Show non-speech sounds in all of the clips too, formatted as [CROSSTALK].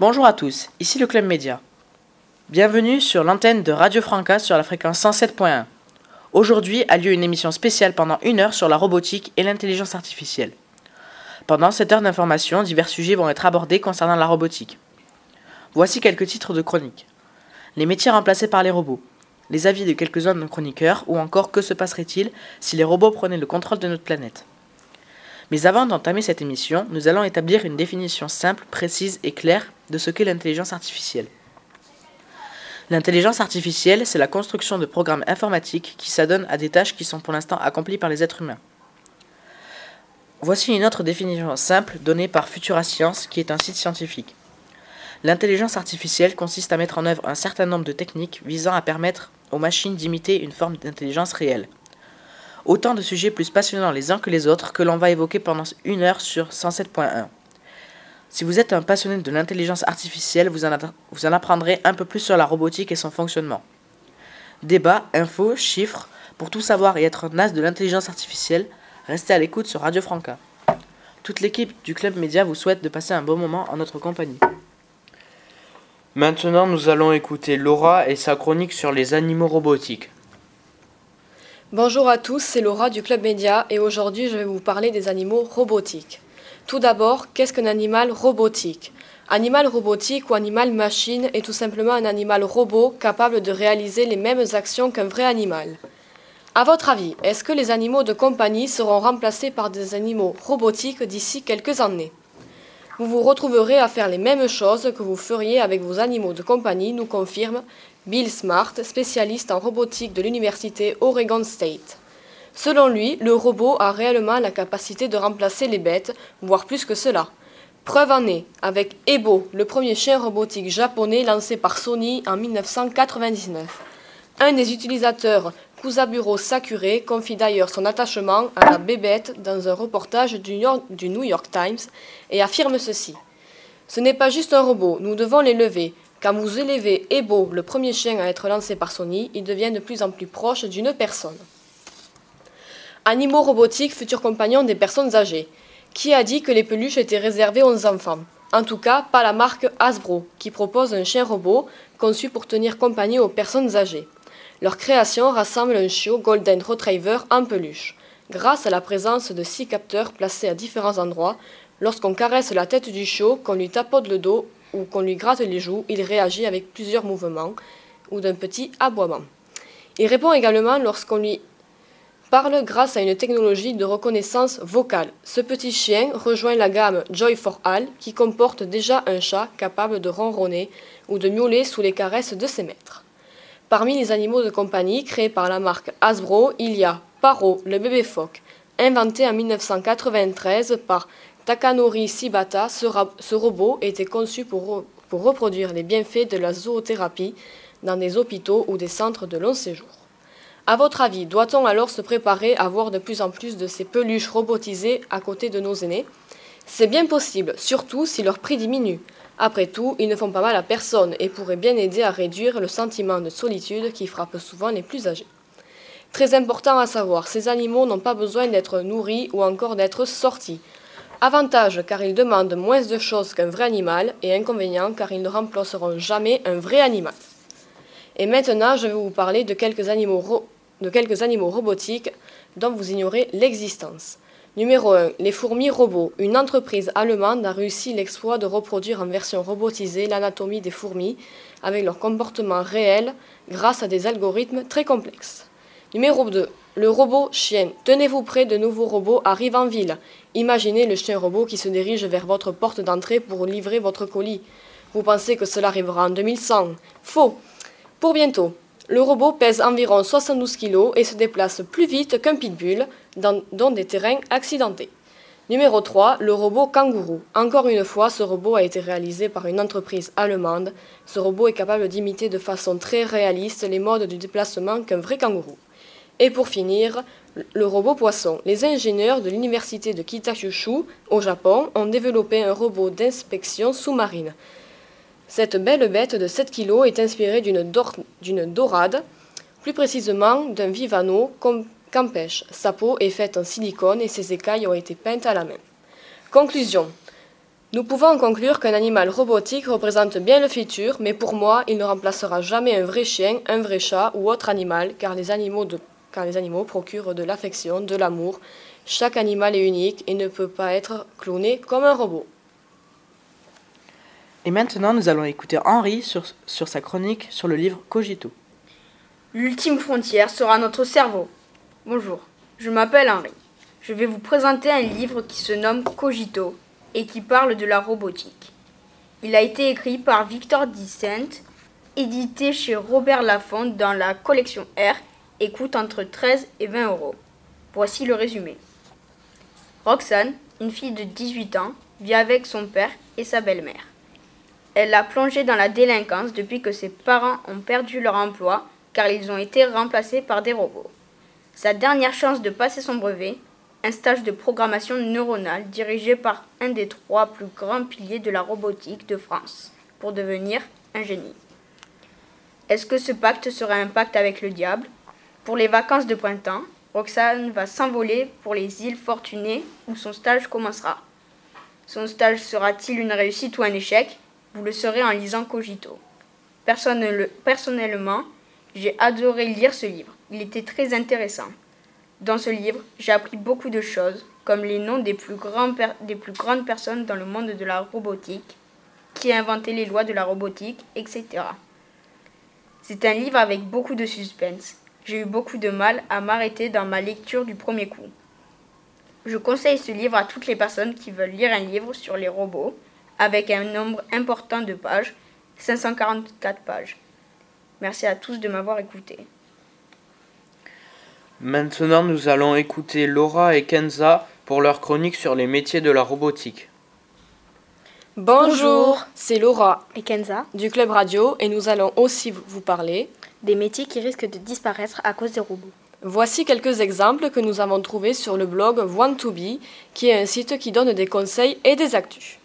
Bonjour à tous, ici le Club Média. Bienvenue sur l'antenne de Radio Franca sur la fréquence 107.1. Aujourd'hui a lieu une émission spéciale pendant une heure sur la robotique et l'intelligence artificielle. Pendant cette heure d'information, divers sujets vont être abordés concernant la robotique. Voici quelques titres de chroniques. Les métiers remplacés par les robots. Les avis de quelques-uns de nos chroniqueurs ou encore que se passerait-il si les robots prenaient le contrôle de notre planète. Mais avant d'entamer cette émission, nous allons établir une définition simple, précise et claire de ce qu'est l'intelligence artificielle. L'intelligence artificielle, c'est la construction de programmes informatiques qui s'adonnent à des tâches qui sont pour l'instant accomplies par les êtres humains. Voici une autre définition simple donnée par Futura Science, qui est un site scientifique. L'intelligence artificielle consiste à mettre en œuvre un certain nombre de techniques visant à permettre aux machines d'imiter une forme d'intelligence réelle. Autant de sujets plus passionnants les uns que les autres que l'on va évoquer pendant une heure sur 107.1. Si vous êtes un passionné de l'intelligence artificielle, vous en, apprendrez un peu plus sur la robotique et son fonctionnement. Débats, infos, chiffres, pour tout savoir et être un de l'intelligence artificielle, restez à l'écoute sur Radio Franca. Toute l'équipe du Club Média vous souhaite de passer un bon moment en notre compagnie. Maintenant, nous allons écouter Laura et sa chronique sur les animaux robotiques. Bonjour à tous, c'est Laura du Club Média et aujourd'hui je vais vous parler des animaux robotiques. Tout d'abord, qu'est-ce qu'un animal robotique? Animal robotique ou animal machine est tout simplement un animal robot capable de réaliser les mêmes actions qu'un vrai animal. À votre avis, est-ce que les animaux de compagnie seront remplacés par des animaux robotiques d'ici quelques années? Vous vous retrouverez à faire les mêmes choses que vous feriez avec vos animaux de compagnie, nous confirme Bill Smart, spécialiste en robotique de l'université Oregon State. Selon lui, le robot a réellement la capacité de remplacer les bêtes, voire plus que cela. Preuve en est avec Ebo, le premier chien robotique japonais lancé par Sony en 1999. Un des utilisateurs, Kusaburo Sakure, confie d'ailleurs son attachement à la bébête dans un reportage du New York Times et affirme ceci. Ce n'est pas juste un robot, nous devons l'élever. Quand vous élevez Ebo, le premier chien à être lancé par Sony, il devient de plus en plus proche d'une personne. Animaux robotiques, futurs compagnons des personnes âgées. Qui a dit que les peluches étaient réservées aux enfants? En tout cas, pas la marque Hasbro, qui propose un chien robot conçu pour tenir compagnie aux personnes âgées. Leur création rassemble un chiot Golden Retriever en peluche. Grâce à la présence de six capteurs placés à différents endroits, lorsqu'on caresse la tête du chiot, qu'on lui tapote le dos ou qu'on lui gratte les joues, il réagit avec plusieurs mouvements ou d'un petit aboiement. Il répond également lorsqu'on lui parle grâce à une technologie de reconnaissance vocale. Ce petit chien rejoint la gamme Joy for All qui comporte déjà un chat capable de ronronner ou de miauler sous les caresses de ses maîtres. Parmi les animaux de compagnie créés par la marque Hasbro, il y a Paro, le bébé phoque, inventé en 1993 par Takanori Shibata, ce, robot était conçu pour, reproduire les bienfaits de la zoothérapie dans des hôpitaux ou des centres de long séjour. À votre avis, doit-on alors se préparer à voir de plus en plus de ces peluches robotisées à côté de nos aînés? C'est bien possible, surtout si leur prix diminue. Après tout, ils ne font pas mal à personne et pourraient bien aider à réduire le sentiment de solitude qui frappe souvent les plus âgés. Très important à savoir, ces animaux n'ont pas besoin d'être nourris ou encore d'être sortis. Avantage car ils demandent moins de choses qu'un vrai animal et inconvénient car ils ne remplaceront jamais un vrai animal. Et maintenant, je vais vous parler de quelques animaux, de quelques animaux robotiques dont vous ignorez l'existence. Numéro 1. Les fourmis robots. Une entreprise allemande a réussi l'exploit de reproduire en version robotisée l'anatomie des fourmis avec leur comportement réel grâce à des algorithmes très complexes. Numéro 2. Le robot chien. Tenez-vous prêt, de nouveaux robots arrivent en ville. Imaginez le chien robot qui se dirige vers votre porte d'entrée pour livrer votre colis. Vous pensez que cela arrivera en 2100 Faux Pour bientôt. Le robot pèse environ 72 kg et se déplace plus vite qu'un pitbull dans, des terrains accidentés. Numéro 3, le robot kangourou. Encore une fois, ce robot a été réalisé par une entreprise allemande. Ce robot est capable d'imiter de façon très réaliste les modes de déplacement qu'un vrai kangourou. Et pour finir, le robot poisson. Les ingénieurs de l'université de Kitakyushu, au Japon, ont développé un robot d'inspection sous-marine. Cette belle bête de 7 kg est inspirée d'une dorade, plus précisément d'un vivano qu'empêche. Sa peau est faite en silicone et ses écailles ont été peintes à la main. Conclusion. Nous pouvons conclure qu'un animal robotique représente bien le futur, mais pour moi, il ne remplacera jamais un vrai chien, un vrai chat ou autre animal, car les animaux, car les animaux procurent de l'affection, de l'amour. Chaque animal est unique et ne peut pas être cloné comme un robot. Et maintenant, nous allons écouter Henri sur, sur sa chronique sur le livre Cogito. L'ultime frontière sera notre cerveau. Bonjour, je m'appelle Henri. Je vais vous présenter un livre qui se nomme Cogito et qui parle de la robotique. Il a été écrit par Victor Dissent, édité chez Robert Laffont dans la collection R et coûte entre 13 et 20 euros. Voici le résumé. Roxane, une fille de 18 ans, vit avec son père et sa belle-mère. Elle a plongé dans la délinquance depuis que ses parents ont perdu leur emploi car ils ont été remplacés par des robots. Sa dernière chance de passer son brevet, un stage de programmation neuronale dirigé par un des trois plus grands piliers de la robotique de France, pour devenir un génie. Est-ce que ce pacte sera un pacte avec le diable? Pour les vacances de printemps, Roxane va s'envoler pour les îles Fortunées où son stage commencera. Son stage sera-t-il une réussite ou un échec? Vous le saurez en lisant Cogito. Personnellement, j'ai adoré lire ce livre. Il était très intéressant. Dans ce livre, j'ai appris beaucoup de choses, comme les noms des plus, des plus grandes personnes dans le monde de la robotique, qui a inventé les lois de la robotique, etc. C'est un livre avec beaucoup de suspense. J'ai eu beaucoup de mal à m'arrêter dans ma lecture du premier coup. Je conseille ce livre à toutes les personnes qui veulent lire un livre sur les robots, avec un nombre important de pages, 544 pages. Merci à tous de m'avoir écouté. Maintenant, nous allons écouter Laura et Kenza pour leur chronique sur les métiers de la robotique. Bonjour, c'est Laura et Kenza du Club Radio et nous allons aussi vous parler des métiers qui risquent de disparaître à cause des robots. Voici quelques exemples que nous avons trouvés sur le blog One2Be, qui est un site qui donne des conseils et des actus.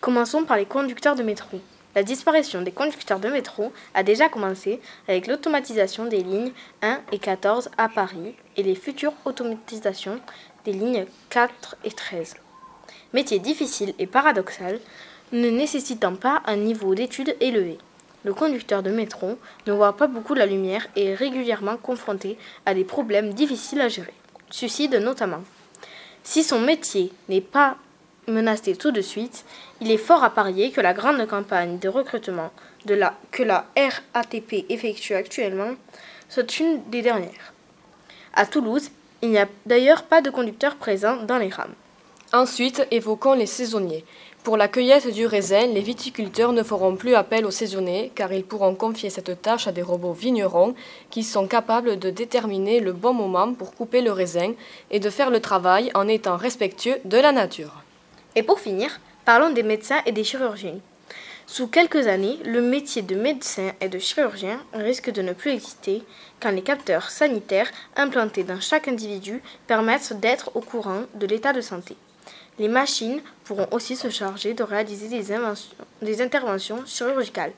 Commençons par les conducteurs de métro. La disparition des conducteurs de métro a déjà commencé avec l'automatisation des lignes 1 et 14 à Paris et les futures automatisations des lignes 4 et 13. Métier difficile et paradoxal, ne nécessitant pas un niveau d'études élevé. Le conducteur de métro ne voit pas beaucoup la lumière et est régulièrement confronté à des problèmes difficiles à gérer, suicide notamment. Si son métier n'est pas menacé tout de suite, il est fort à parier que la grande campagne de recrutement que la RATP effectue actuellement soit une des dernières. À Toulouse, il n'y a d'ailleurs pas de conducteur présent dans les rames. Ensuite, évoquons les saisonniers. Pour la cueillette du raisin, les viticulteurs ne feront plus appel aux saisonniers car ils pourront confier cette tâche à des robots vignerons qui sont capables de déterminer le bon moment pour couper le raisin et de faire le travail en étant respectueux de la nature. Et pour finir, parlons des médecins et des chirurgiens. Sous quelques années, le métier de médecin et de chirurgien risque de ne plus exister quand les capteurs sanitaires implantés dans chaque individu permettent d'être au courant de l'état de santé. Les machines pourront aussi se charger de réaliser des, interventions chirurgicales.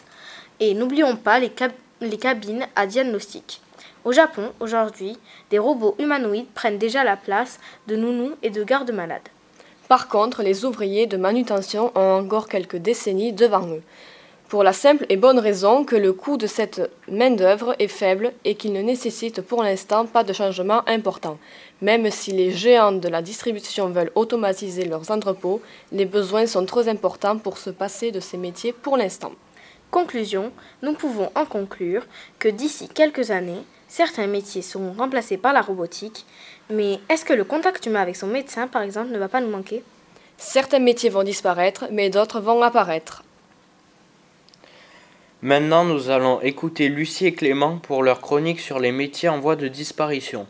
Et n'oublions pas les, les cabines à diagnostic. Au Japon, aujourd'hui, des robots humanoïdes prennent déjà la place de nounous et de gardes-malades. Par contre, les ouvriers de manutention ont encore quelques décennies devant eux, pour la simple et bonne raison que le coût de cette main-d'œuvre est faible et qu'il ne nécessite pour l'instant pas de changement important. Même si les géants de la distribution veulent automatiser leurs entrepôts, les besoins sont trop importants pour se passer de ces métiers pour l'instant. Conclusion, nous pouvons en conclure que d'ici quelques années, certains métiers seront remplacés par la robotique, mais est-ce que le contact humain avec son médecin, par exemple, ne va pas nous manquer? Certains métiers vont disparaître, mais d'autres vont apparaître. Maintenant, nous allons écouter Lucie et Clément pour leur chronique sur les métiers en voie de disparition.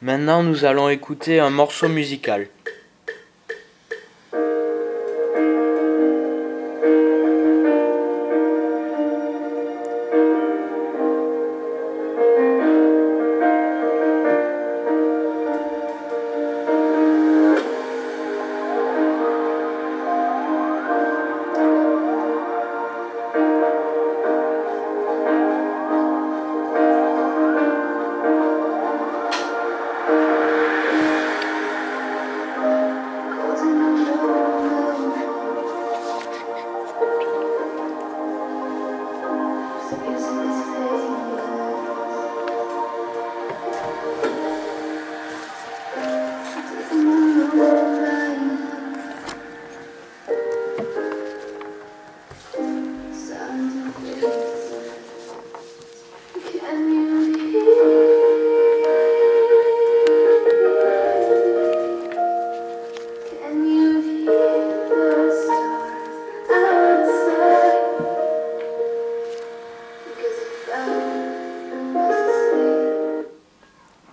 Maintenant, nous allons écouter un morceau musical.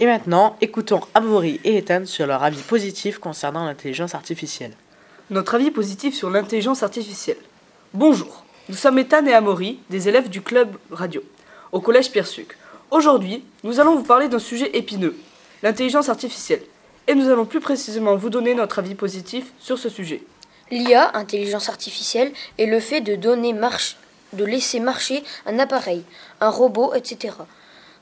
Et maintenant, écoutons Amaury et Ethan sur leur avis positif concernant l'intelligence artificielle. Notre avis positif sur l'intelligence artificielle. Bonjour, nous sommes Ethan et Amaury, des élèves du club radio, au collège Pierre Suc. Aujourd'hui, nous allons vous parler d'un sujet épineux, l'intelligence artificielle. Et nous allons plus précisément vous donner notre avis positif sur ce sujet. L'IA, intelligence artificielle, est le fait de donner marche, de laisser marcher un appareil, un robot, etc.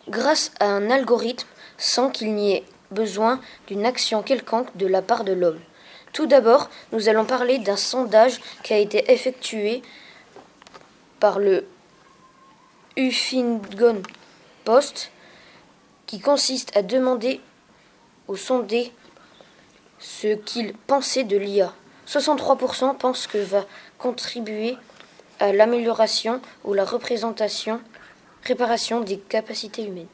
Grâce à un algorithme sans qu'il n'y ait besoin d'une action quelconque de la part de l'homme. Tout d'abord, nous allons parler d'un sondage qui a été effectué par le Huffington Post qui consiste à demander aux sondés ce qu'ils pensaient de l'IA. 63% pensent que va contribuer à l'amélioration ou la représentation, réparation des capacités humaines.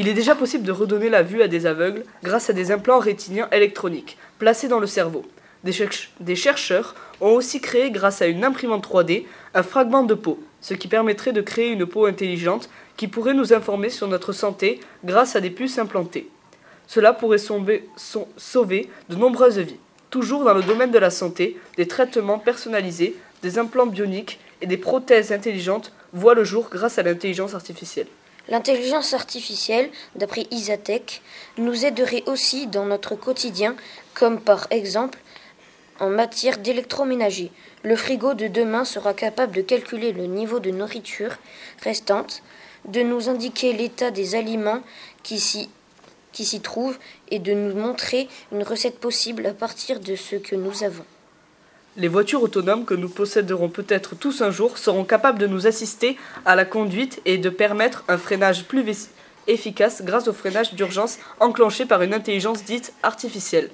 Il est déjà possible de redonner la vue à des aveugles grâce à des implants rétiniens électroniques placés dans le cerveau. Des, chercheurs ont aussi créé, grâce à une imprimante 3D, un fragment de peau, ce qui permettrait de créer une peau intelligente qui pourrait nous informer sur notre santé grâce à des puces implantées. Cela pourrait sauver de nombreuses vies. Toujours dans le domaine de la santé, des traitements personnalisés, des implants bioniques et des prothèses intelligentes voient le jour grâce à l'intelligence artificielle. L'intelligence artificielle, d'après Isatech, nous aiderait aussi dans notre quotidien, comme par exemple en matière d'électroménager. Le frigo de demain sera capable de calculer le niveau de nourriture restante, de nous indiquer l'état des aliments qui s'y trouvent et de nous montrer une recette possible à partir de ce que nous avons. Les voitures autonomes que nous posséderons peut-être tous un jour seront capables de nous assister à la conduite et de permettre un freinage plus efficace grâce au freinage d'urgence enclenché par une intelligence dite artificielle.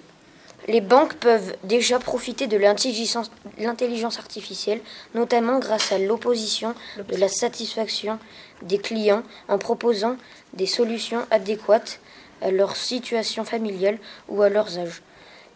Les banques peuvent déjà profiter de l'intelligence artificielle, notamment grâce à l'opposition de la satisfaction des clients en proposant des solutions adéquates à leur situation familiale ou à leurs âges.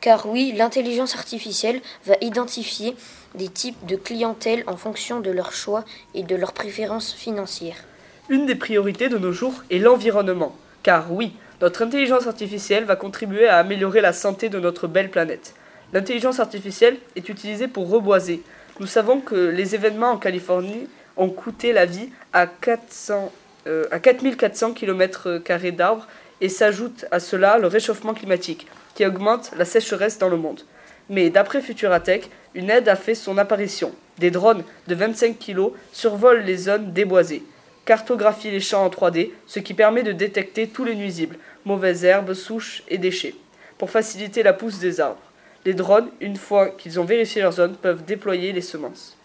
Car oui, l'intelligence artificielle va identifier des types de clientèle en fonction de leurs choix et de leurs préférences financières. Une des priorités de nos jours est l'environnement. Car oui, notre intelligence artificielle va contribuer à améliorer la santé de notre belle planète. L'intelligence artificielle est utilisée pour reboiser. Nous savons que les événements en Californie ont coûté la vie à, 400, euh, à 4400 km d'arbres et s'ajoute à cela le réchauffement climatique qui augmente la sécheresse dans le monde. Mais d'après Futuratech, une aide a fait son apparition. Des drones de 25 kg survolent les zones déboisées, cartographient les champs en 3D, ce qui permet de détecter tous les nuisibles, mauvaises herbes, souches et déchets, pour faciliter la pousse des arbres. Les drones, une fois qu'ils ont vérifié leur zone, peuvent déployer les semences.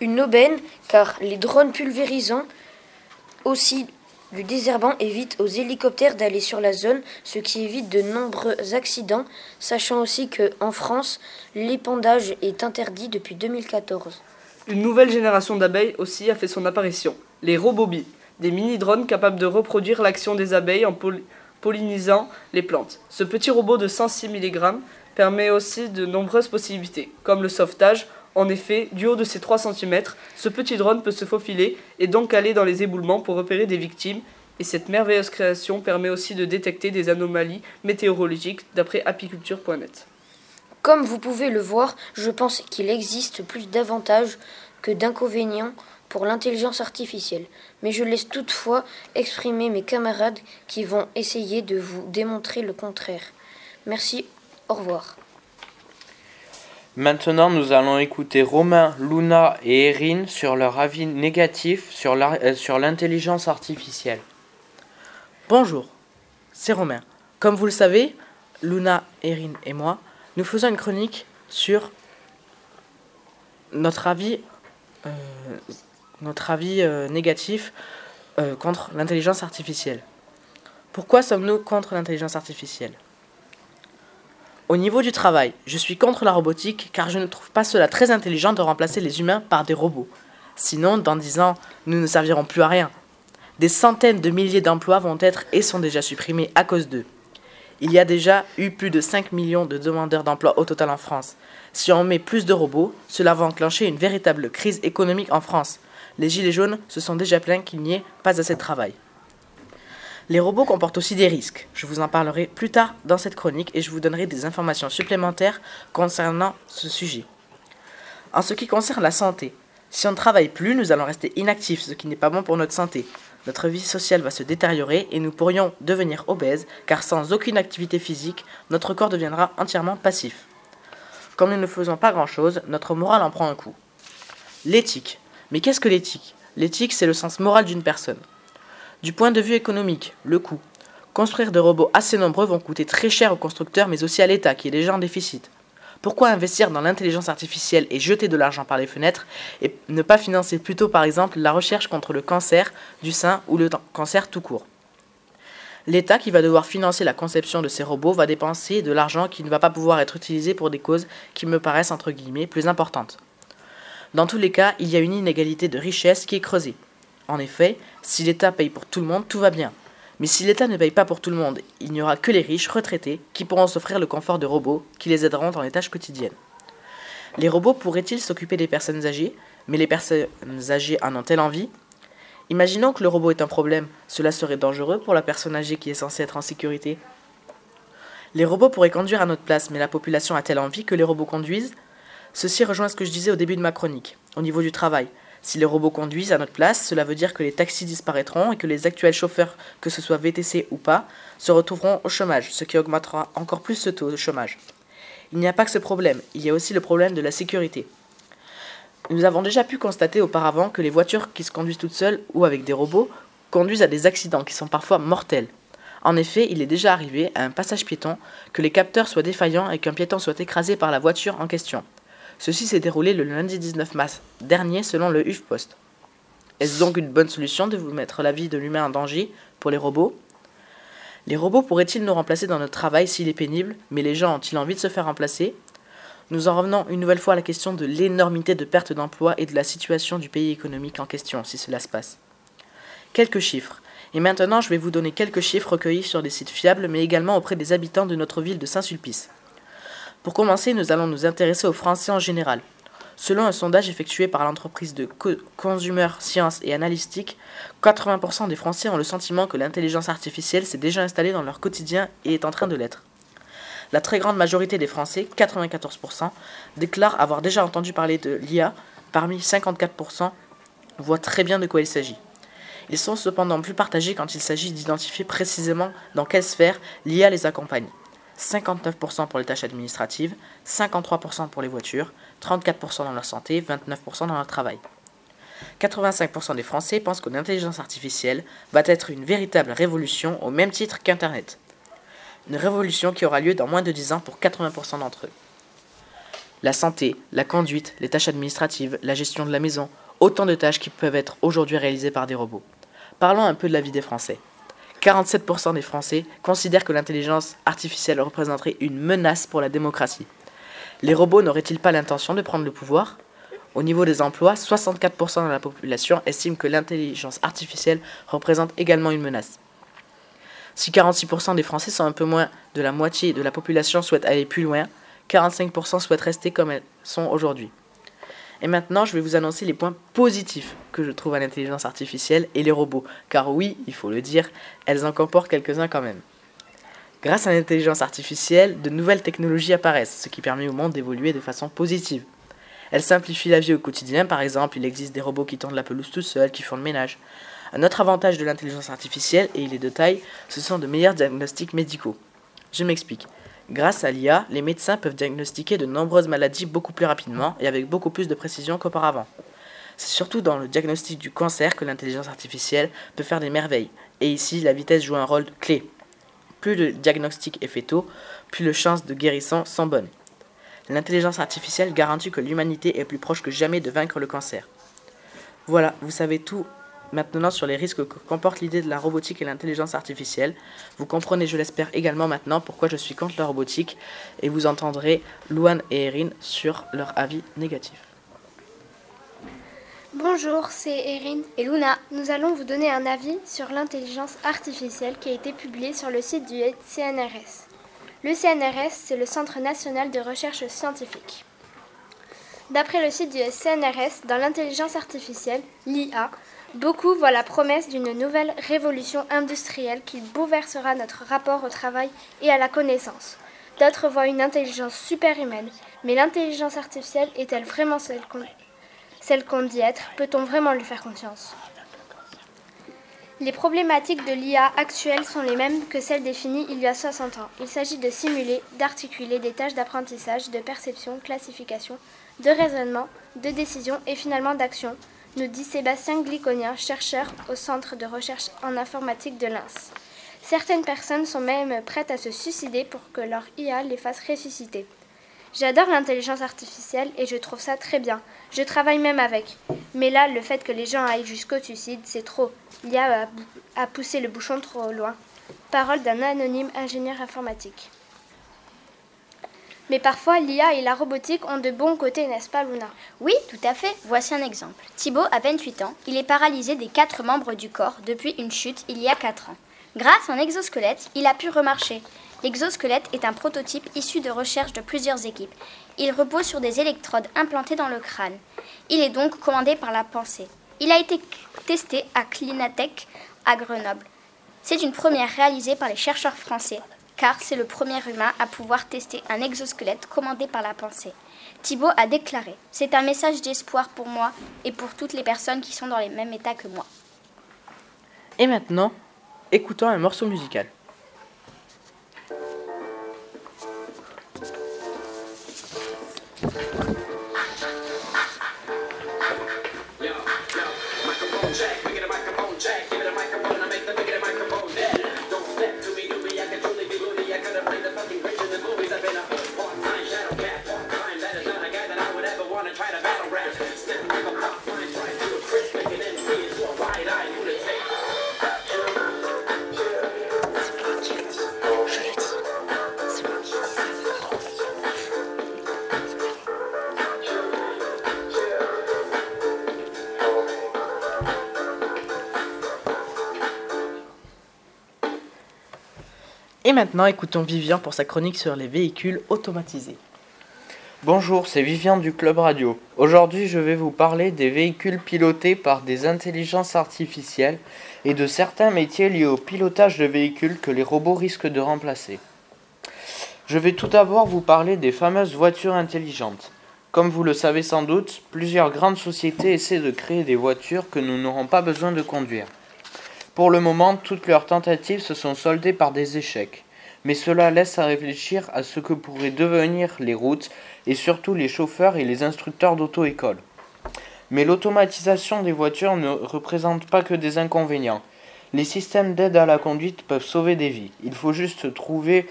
Une aubaine, car les drones pulvérisants aussi le désherbant évite aux hélicoptères d'aller sur la zone, ce qui évite de nombreux accidents, sachant aussi que en France, l'épandage est interdit depuis 2014. Une nouvelle génération d'abeilles aussi a fait son apparition, les robobies, des mini-drones capables de reproduire l'action des abeilles en pollinisant les plantes. Ce petit robot de 106 mg permet aussi de nombreuses possibilités, comme le sauvetage. En effet, du haut de ses 3 cm, ce petit drone peut se faufiler et donc aller dans les éboulements pour repérer des victimes. Et cette merveilleuse création permet aussi de détecter des anomalies météorologiques d'après apiculture.net. Comme vous pouvez le voir, je pense qu'il existe plus d'avantages que d'inconvénients pour l'intelligence artificielle, mais je laisse toutefois exprimer mes camarades qui vont essayer de vous démontrer le contraire. Merci, au revoir. Maintenant, nous allons écouter Romain, Luna et Erin sur leur avis négatif sur euh, l'intelligence artificielle. Bonjour, c'est Romain. Comme vous le savez, Luna, Erin et moi, nous faisons une chronique sur notre avis euh, euh, négatif contre l'intelligence artificielle. Pourquoi sommes-nous contre l'intelligence artificielle? Au niveau du travail, je suis contre la robotique car je ne trouve pas cela très intelligent de remplacer les humains par des robots. Sinon, dans dix ans, nous ne servirons plus à rien. Des centaines de milliers d'emplois vont être et sont déjà supprimés à cause d'eux. Il y a déjà eu plus de 5 millions de demandeurs d'emploi au total en France. Si on met plus de robots, cela va enclencher une véritable crise économique en France les Gilets jaunes se sont déjà plaints qu'il n'y ait pas assez de travail. Les robots comportent aussi des risques. Je vous en parlerai plus tard dans cette chronique et je vous donnerai des informations supplémentaires concernant ce sujet. En ce qui concerne la santé, si on ne travaille plus, nous allons rester inactifs, ce qui n'est pas bon pour notre santé. Notre vie sociale va se détériorer et nous pourrions devenir obèses, car sans aucune activité physique, notre corps deviendra entièrement passif. Comme nous ne faisons pas grand-chose, notre morale en prend un coup. L'éthique. Mais qu'est-ce que l'éthique? L'éthique, c'est le sens moral d'une personne. Du point de vue économique, le coût. Construire des robots assez nombreux vont coûter très cher aux constructeurs, mais aussi à l'État, qui est déjà en déficit. Pourquoi investir dans l'intelligence artificielle et jeter de l'argent par les fenêtres et ne pas financer plutôt par exemple la recherche contre le cancer du sein ou le cancer tout court? L'État qui va devoir financer la conception de ces robots va dépenser de l'argent qui ne va pas pouvoir être utilisé pour des causes qui me paraissent entre guillemets plus importantes. Dans tous les cas, il y a une inégalité de richesse qui est creusée. En effet, si l'État paye pour tout le monde, tout va bien. Mais si l'État ne paye pas pour tout le monde, il n'y aura que les riches retraités qui pourront s'offrir le confort de robots qui les aideront dans les tâches quotidiennes. Les robots pourraient-ils s'occuper des personnes âgées Mais les personnes âgées en ont-elles envie? Imaginons que le robot est un problème, cela serait dangereux pour la personne âgée qui est censée être en sécurité. Les robots pourraient conduire à notre place, mais la population a-t-elle envie que les robots conduisent? Ceci rejoint ce que je disais au début de ma chronique, au niveau du travail. Si les robots conduisent à notre place, cela veut dire que les taxis disparaîtront et que les actuels chauffeurs, que ce soit VTC ou pas, se retrouveront au chômage, ce qui augmentera encore plus ce taux de chômage. Il n'y a pas que ce problème, il y a aussi le problème de la sécurité. Nous avons déjà pu constater auparavant que les voitures qui se conduisent toutes seules ou avec des robots conduisent à des accidents qui sont parfois mortels. En effet, il est déjà arrivé à un passage piéton que les capteurs soient défaillants et qu'un piéton soit écrasé par la voiture en question. Ceci s'est déroulé le lundi 19 mars dernier selon le HuffPost. Est-ce donc une bonne solution de vous mettre la vie de l'humain en danger pour les robots? Les robots pourraient-ils nous remplacer dans notre travail s'il est pénible, mais les gens ont-ils envie de se faire remplacer? Nous en revenons une nouvelle fois à la question de l'énormité de pertes d'emplois et de la situation du pays économique en question si cela se passe. Quelques chiffres. Et maintenant, je vais vous donner quelques chiffres recueillis sur des sites fiables, mais également auprès des habitants de notre ville de Saint-Sulpice. Pour commencer, nous allons nous intéresser aux Français en général. Selon un sondage effectué par l'entreprise de Consumer Science et Analytique, 80% des Français ont le sentiment que l'intelligence artificielle s'est déjà installée dans leur quotidien et est en train de l'être. La très grande majorité des Français, 94%, déclarent avoir déjà entendu parler de l'IA, parmi 54% voient très bien de quoi il s'agit. Ils sont cependant plus partagés quand il s'agit d'identifier précisément dans quelle sphère l'IA les accompagne. 59% pour les tâches administratives, 53% pour les voitures, 34% dans leur santé, 29% dans leur travail. 85% des Français pensent que l'intelligence artificielle va être une véritable révolution au même titre qu'Internet. Une révolution qui aura lieu dans moins de 10 ans pour 80% d'entre eux. La santé, la conduite, les tâches administratives, la gestion de la maison, autant de tâches qui peuvent être aujourd'hui réalisées par des robots. Parlons un peu de la vie des Français. 47% des Français considèrent que l'intelligence artificielle représenterait une menace pour la démocratie. Les robots n'auraient-ils pas l'intention de prendre le pouvoir? Au niveau des emplois, 64% de la population estiment que l'intelligence artificielle représente également une menace. Si 46% des Français sont un peu moins de la moitié de la population souhaitent aller plus loin, 45% souhaitent rester comme elles sont aujourd'hui. Et maintenant, je vais vous annoncer les points positifs que je trouve à l'intelligence artificielle et les robots. Car oui, il faut le dire, elles en comportent quelques-uns quand même. Grâce à l'intelligence artificielle, de nouvelles technologies apparaissent, ce qui permet au monde d'évoluer de façon positive. Elles simplifient la vie au quotidien, par exemple, il existe des robots qui tendent la pelouse tout seuls, qui font le ménage. Un autre avantage de l'intelligence artificielle, et il est de taille, ce sont de meilleurs diagnostics médicaux. Je m'explique. Grâce à l'IA, les médecins peuvent diagnostiquer de nombreuses maladies beaucoup plus rapidement et avec beaucoup plus de précision qu'auparavant. C'est surtout dans le diagnostic du cancer que l'intelligence artificielle peut faire des merveilles, et ici la vitesse joue un rôle clé. Plus le diagnostic est fait tôt, plus les chances de guérison sont bonnes. L'intelligence artificielle garantit que l'humanité est plus proche que jamais de vaincre le cancer. Voilà, vous savez tout maintenant sur les risques que comporte l'idée de la robotique et l'intelligence artificielle. Vous comprenez, je l'espère également maintenant, pourquoi je suis contre la robotique et vous entendrez Louane et Erin sur leur avis négatif. Bonjour, c'est Erin et Luna. Nous allons vous donner un avis sur l'intelligence artificielle qui a été publié sur le site du CNRS. Le CNRS, c'est le Centre national de recherche scientifique. D'après le site du CNRS, dans l'intelligence artificielle, l'IA, Beaucoup voient la promesse d'une nouvelle révolution industrielle qui bouleversera notre rapport au travail et à la connaissance. D'autres voient une intelligence superhumaine. Mais l'intelligence artificielle est-elle vraiment celle qu'on dit être? Peut-on vraiment lui faire confiance? Les problématiques de l'IA actuelles sont les mêmes que celles définies il y a 60 ans. Il s'agit de simuler, d'articuler des tâches d'apprentissage, de perception, classification, de raisonnement, de décision et finalement d'action, nous dit Sébastien Gliconia, chercheur au Centre de recherche en informatique de Lens. Certaines personnes sont même prêtes à se suicider pour que leur IA les fasse ressusciter. J'adore l'intelligence artificielle et je trouve ça très bien. Je travaille même avec. Mais là, le fait que les gens aillent jusqu'au suicide, c'est trop. Y a à, pousser le bouchon trop loin. Parole d'un anonyme ingénieur informatique. Mais parfois, l'IA et la robotique ont de bons côtés, n'est-ce pas, Luna? Oui, tout à fait. Voici un exemple. Thibaut a 28 ans. Il est paralysé des quatre membres du corps depuis une chute il y a 4 ans. Grâce à un exosquelette, il a pu remarcher. L'exosquelette est un prototype issu de recherches de plusieurs équipes. Il repose sur des électrodes implantées dans le crâne. Il est donc commandé par la pensée. Il a été testé à Clinatech à Grenoble. C'est une première réalisée par les chercheurs français car c'est le premier humain à pouvoir tester un exosquelette commandé par la pensée. Thibault a déclaré C'est un message d'espoir pour moi et pour toutes les personnes qui sont dans les mêmes états que moi. Et maintenant, écoutons un morceau musical. Et maintenant, écoutons Vivian pour sa chronique sur les véhicules automatisés. Bonjour, c'est Vivian du Club Radio. Aujourd'hui, je vais vous parler des véhicules pilotés par des intelligences artificielles et de certains métiers liés au pilotage de véhicules que les robots risquent de remplacer. Je vais tout d'abord vous parler des fameuses voitures intelligentes. Comme vous le savez sans doute, plusieurs grandes sociétés essaient de créer des voitures que nous n'aurons pas besoin de conduire. Pour le moment, toutes leurs tentatives se sont soldées par des échecs, mais cela laisse à réfléchir à ce que pourraient devenir les routes et surtout les chauffeurs et les instructeurs d'auto-école. Mais l'automatisation des voitures ne représente pas que des inconvénients. Les systèmes d'aide à la conduite peuvent sauver des vies. Il faut juste trouver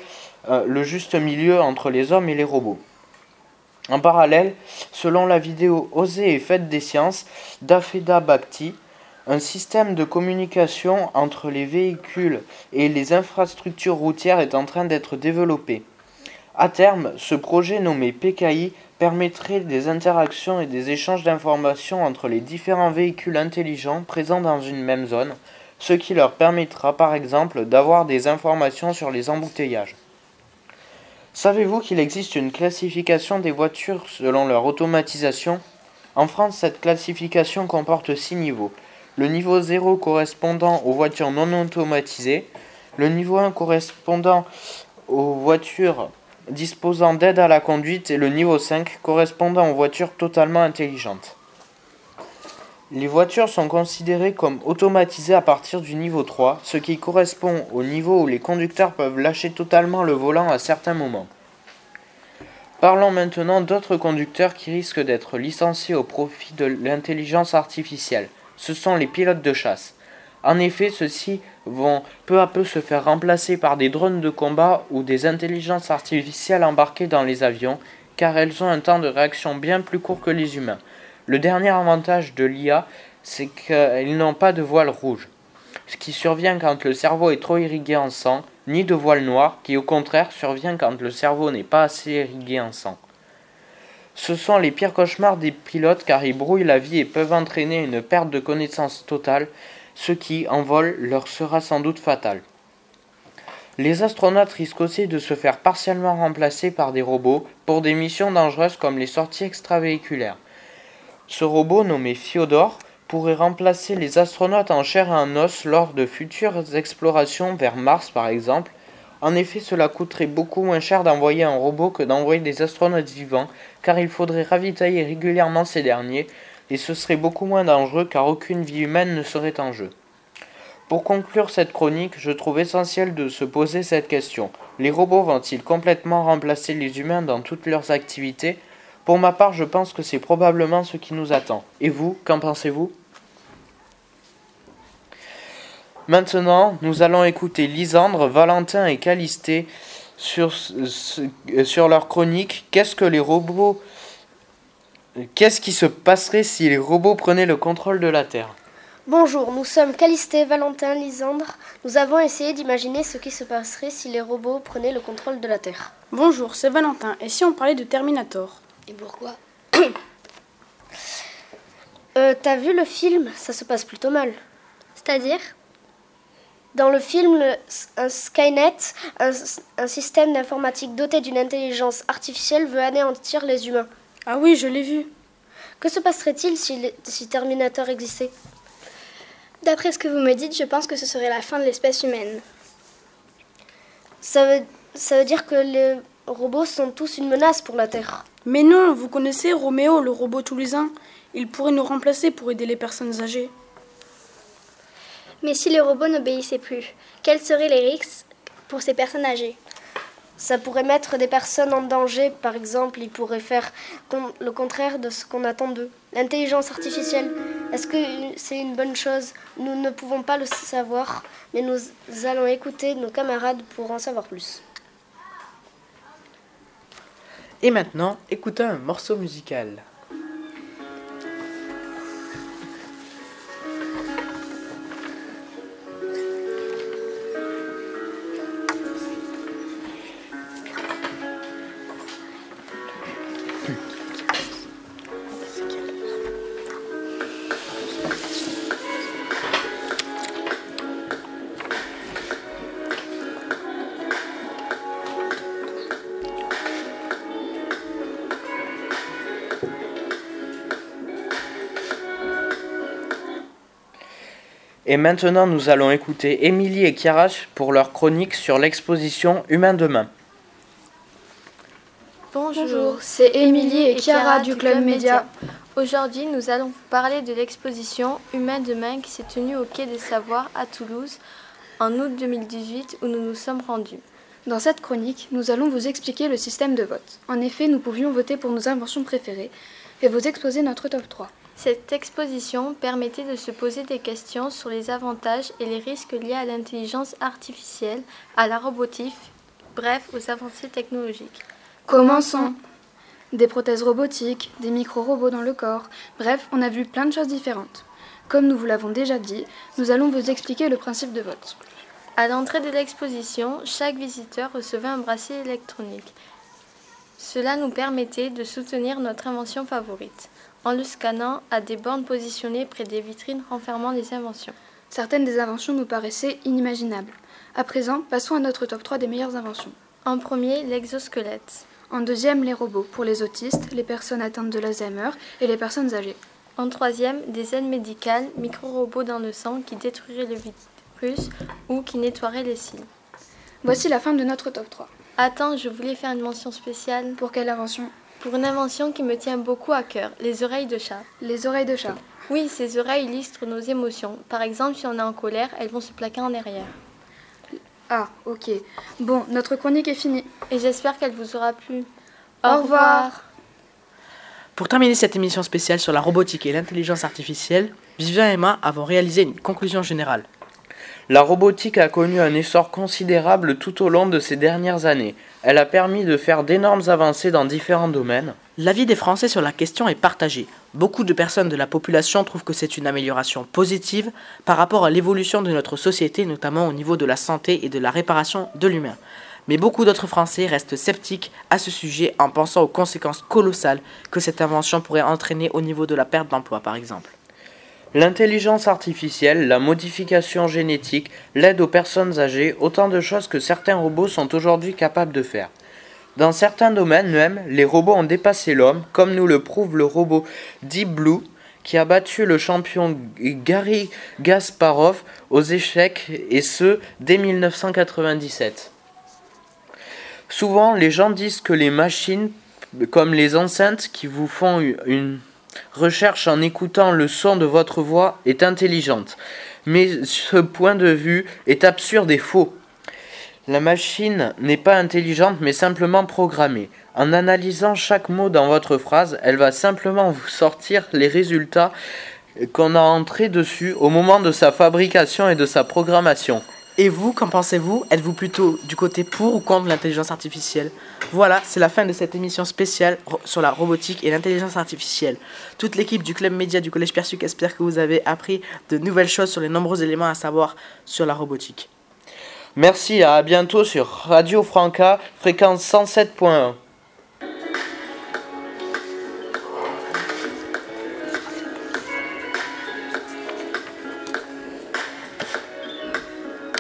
euh, le juste milieu entre les hommes et les robots. En parallèle, selon la vidéo Oser et faites des sciences d'Afeda Bhakti, un système de communication entre les véhicules et les infrastructures routières est en train d'être développé. À terme, ce projet nommé PKI permettrait des interactions et des échanges d'informations entre les différents véhicules intelligents présents dans une même zone, ce qui leur permettra par exemple d'avoir des informations sur les embouteillages. Savez-vous qu'il existe une classification des voitures selon leur automatisation? En France, cette classification comporte six niveaux le niveau 0 correspondant aux voitures non automatisées, le niveau 1 correspondant aux voitures disposant d'aide à la conduite et le niveau 5 correspondant aux voitures totalement intelligentes. Les voitures sont considérées comme automatisées à partir du niveau 3, ce qui correspond au niveau où les conducteurs peuvent lâcher totalement le volant à certains moments. Parlons maintenant d'autres conducteurs qui risquent d'être licenciés au profit de l'intelligence artificielle ce sont les pilotes de chasse. En effet, ceux-ci vont peu à peu se faire remplacer par des drones de combat ou des intelligences artificielles embarquées dans les avions, car elles ont un temps de réaction bien plus court que les humains. Le dernier avantage de l'IA, c'est qu'ils n'ont pas de voile rouge, ce qui survient quand le cerveau est trop irrigué en sang, ni de voile noir, qui au contraire survient quand le cerveau n'est pas assez irrigué en sang. Ce sont les pires cauchemars des pilotes car ils brouillent la vie et peuvent entraîner une perte de connaissance totale, ce qui, en vol, leur sera sans doute fatal. Les astronautes risquent aussi de se faire partiellement remplacer par des robots pour des missions dangereuses comme les sorties extravéhiculaires. Ce robot, nommé Fyodor, pourrait remplacer les astronautes en chair et en os lors de futures explorations vers Mars par exemple. En effet, cela coûterait beaucoup moins cher d'envoyer un robot que d'envoyer des astronautes vivants, car il faudrait ravitailler régulièrement ces derniers, et ce serait beaucoup moins dangereux car aucune vie humaine ne serait en jeu. Pour conclure cette chronique, je trouve essentiel de se poser cette question. Les robots vont-ils complètement remplacer les humains dans toutes leurs activités? Pour ma part, je pense que c'est probablement ce qui nous attend. Et vous, qu'en pensez-vous? Maintenant, nous allons écouter Lisandre, Valentin et Calisté sur, sur leur chronique Qu'est-ce que les robots Qu'est-ce qui se passerait si les robots prenaient le contrôle de la Terre? Bonjour, nous sommes Calisté, Valentin, Lisandre. Nous avons essayé d'imaginer ce qui se passerait si les robots prenaient le contrôle de la Terre. Bonjour, c'est Valentin. Et si on parlait de Terminator? Et pourquoi? [COUGHS] Euh, T'as vu le film? Ça se passe plutôt mal. C'est-à-dire? Dans le film le- un Skynet, un, un système d'informatique doté d'une intelligence artificielle veut anéantir les humains. Ah oui, je l'ai vu. Que se passerait-il si, Terminator existait? D'après ce que vous me dites, je pense que ce serait la fin de l'espèce humaine. ça veut, ça veut dire que les robots sont tous une menace pour la Terre. Mais non, vous connaissez Roméo, le robot toulousain? Il pourrait nous remplacer pour aider les personnes âgées. Mais si les robots n'obéissaient plus, quels seraient les risques pour ces personnes âgées? Ça pourrait mettre des personnes en danger, par exemple, ils pourraient faire le contraire de ce qu'on attend d'eux. L'intelligence artificielle, est-ce que c'est une bonne chose? Nous ne pouvons pas le savoir, mais nous allons écouter nos camarades pour en savoir plus. Et maintenant, écoutons un morceau musical. Et maintenant, nous allons écouter Émilie et Kiarash pour leur chronique sur l'exposition Humain demain. Bonjour, c'est Émilie et Chiara du Club Média. Aujourd'hui, nous allons vous parler de l'exposition Humain demain qui s'est tenue au Quai des Savoirs à Toulouse en août 2018 où nous nous sommes rendus. Dans cette chronique, nous allons vous expliquer le système de vote. En effet, nous pouvions voter pour nos inventions préférées et vous exposer notre top 3. Cette exposition permettait de se poser des questions sur les avantages et les risques liés à l'intelligence artificielle, à la robotique, bref, aux avancées technologiques. Commençons Des prothèses robotiques, des micro-robots dans le corps, bref, on a vu plein de choses différentes. Comme nous vous l'avons déjà dit, nous allons vous expliquer le principe de vote. À l'entrée de l'exposition, chaque visiteur recevait un bracelet électronique. Cela nous permettait de soutenir notre invention favorite, en le scannant à des bornes positionnées près des vitrines renfermant les inventions. Certaines des inventions nous paraissaient inimaginables. À présent, passons à notre top 3 des meilleures inventions. En premier, l'exosquelette. En deuxième, les robots, pour les autistes, les personnes atteintes de l'Alzheimer et les personnes âgées. En troisième, des aides médicales, micro-robots dans le sang qui détruiraient le virus ou qui nettoieraient les cils. Voici la fin de notre top 3. Attends, je voulais faire une mention spéciale. Pour quelle invention? Pour une invention qui me tient beaucoup à cœur, les oreilles de chat. Les oreilles de chat. Oui, ces oreilles illustrent nos émotions. Par exemple, si on est en colère, elles vont se plaquer en arrière. Ah, ok. Bon, notre chronique est finie. Et j'espère qu'elle vous aura plu. Au revoir. Pour terminer cette émission spéciale sur la robotique et l'intelligence artificielle, Vivian et Emma avons réalisé une conclusion générale. La robotique a connu un essor considérable tout au long de ces dernières années. Elle a permis de faire d'énormes avancées dans différents domaines. L'avis des Français sur la question est partagé. Beaucoup de personnes de la population trouvent que c'est une amélioration positive par rapport à l'évolution de notre société, notamment au niveau de la santé et de la réparation de l'humain. Mais beaucoup d'autres Français restent sceptiques à ce sujet en pensant aux conséquences colossales que cette invention pourrait entraîner au niveau de la perte d'emploi, par exemple. L'intelligence artificielle, la modification génétique, l'aide aux personnes âgées, autant de choses que certains robots sont aujourd'hui capables de faire. Dans certains domaines même, les robots ont dépassé l'homme, comme nous le prouve le robot Deep Blue, qui a battu le champion Gary Gasparov aux échecs, et ce, dès 1997. Souvent, les gens disent que les machines, comme les enceintes qui vous font une recherche en écoutant le son de votre voix, est intelligente. Mais ce point de vue est absurde et faux. La machine n'est pas intelligente mais simplement programmée. En analysant chaque mot dans votre phrase, elle va simplement vous sortir les résultats qu'on a entrés dessus au moment de sa fabrication et de sa programmation. Et vous, qu'en pensez-vous? Êtes-vous plutôt du côté pour ou contre l'intelligence artificielle? Voilà, c'est la fin de cette émission spéciale sur la robotique et l'intelligence artificielle. Toute l'équipe du Club Média du Collège Persuc espère que vous avez appris de nouvelles choses sur les nombreux éléments à savoir sur la robotique. Merci, à bientôt sur Radio Franca, fréquence 107.1.